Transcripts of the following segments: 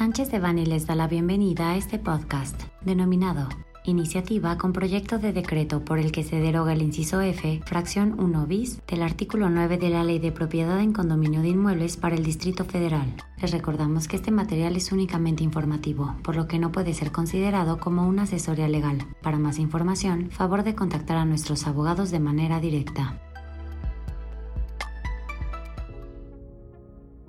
Sánchez de Bani les da la bienvenida a este podcast, denominado Iniciativa con proyecto de decreto por el que se deroga el inciso F, fracción 1 bis, del artículo 9 de la Ley de Propiedad en Condominio de Inmuebles para el Distrito Federal. Les recordamos que este material es únicamente informativo, por lo que no puede ser considerado como una asesoría legal. Para más información, favor de contactar a nuestros abogados de manera directa.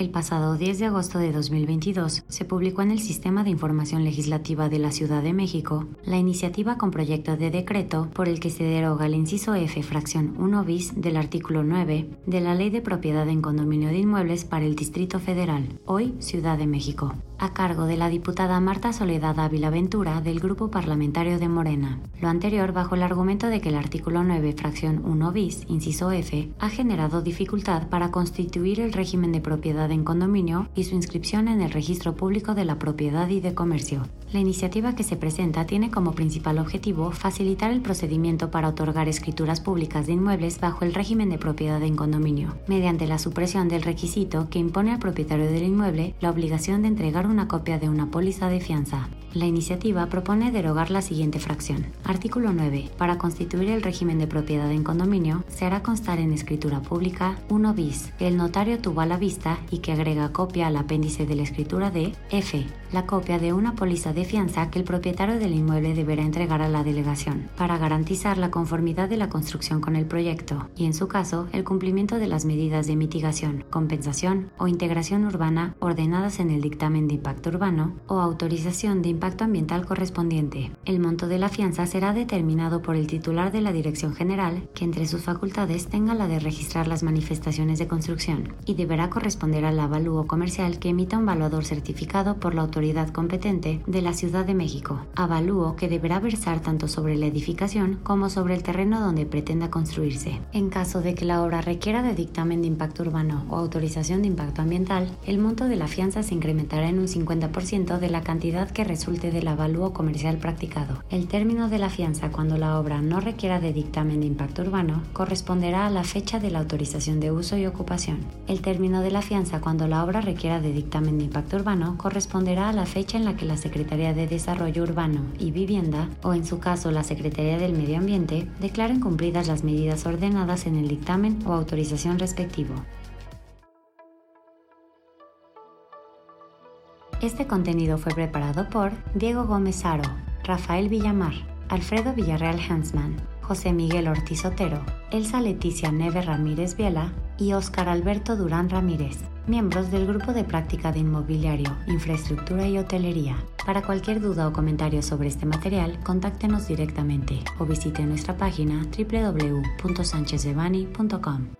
El pasado 10 de agosto de 2022 se publicó en el Sistema de Información Legislativa de la Ciudad de México la iniciativa con proyecto de decreto por el que se deroga el inciso F fracción 1 bis del artículo 9 de la Ley de Propiedad en Condominio de Inmuebles para el Distrito Federal, hoy Ciudad de México a cargo de la diputada Marta Soledad Ávila Ventura del Grupo Parlamentario de Morena. Lo anterior bajo el argumento de que el artículo 9, fracción 1 bis, inciso F, ha generado dificultad para constituir el régimen de propiedad en condominio y su inscripción en el registro público de la propiedad y de comercio. La iniciativa que se presenta tiene como principal objetivo facilitar el procedimiento para otorgar escrituras públicas de inmuebles bajo el régimen de propiedad en condominio, mediante la supresión del requisito que impone al propietario del inmueble la obligación de entregar una copia de una póliza de fianza. La iniciativa propone derogar la siguiente fracción. Artículo 9. Para constituir el régimen de propiedad en condominio, se hará constar en escritura pública 1 bis, el notario tuvo a la vista y que agrega copia al apéndice de la escritura de F, la copia de una póliza de fianza que el propietario del inmueble deberá entregar a la delegación, para garantizar la conformidad de la construcción con el proyecto y, en su caso, el cumplimiento de las medidas de mitigación, compensación o integración urbana ordenadas en el dictamen de impacto urbano o autorización de impacto ambiental correspondiente. El monto de la fianza será determinado por el titular de la Dirección General, que entre sus facultades tenga la de registrar las manifestaciones de construcción, y deberá corresponder al avalúo comercial que emita un valuador certificado por la autoridad competente de la Ciudad de México, avalúo que deberá versar tanto sobre la edificación como sobre el terreno donde pretenda construirse. En caso de que la obra requiera de dictamen de impacto urbano o autorización de impacto ambiental, el monto de la fianza se incrementará en un 50% de la cantidad que resulte del avalúo comercial practicado. El término de la fianza cuando la obra no requiera de dictamen de impacto urbano corresponderá a la fecha de la autorización de uso y ocupación. El término de la fianza cuando la obra requiera de dictamen de impacto urbano corresponderá a la fecha en la que la Secretaría de Desarrollo Urbano y Vivienda, o en su caso la Secretaría del Medio Ambiente, declaren cumplidas las medidas ordenadas en el dictamen o autorización respectivo. Este contenido fue preparado por Diego Gómez Aro, Rafael Villamar, Alfredo Villarreal Hansman, José Miguel Ortiz Otero, Elsa Leticia Neve Ramírez Viela y Óscar Alberto Durán Ramírez, miembros del Grupo de Práctica de Inmobiliario, Infraestructura y Hotelería. Para cualquier duda o comentario sobre este material, contáctenos directamente o visite nuestra página www.sanchezdevani.com.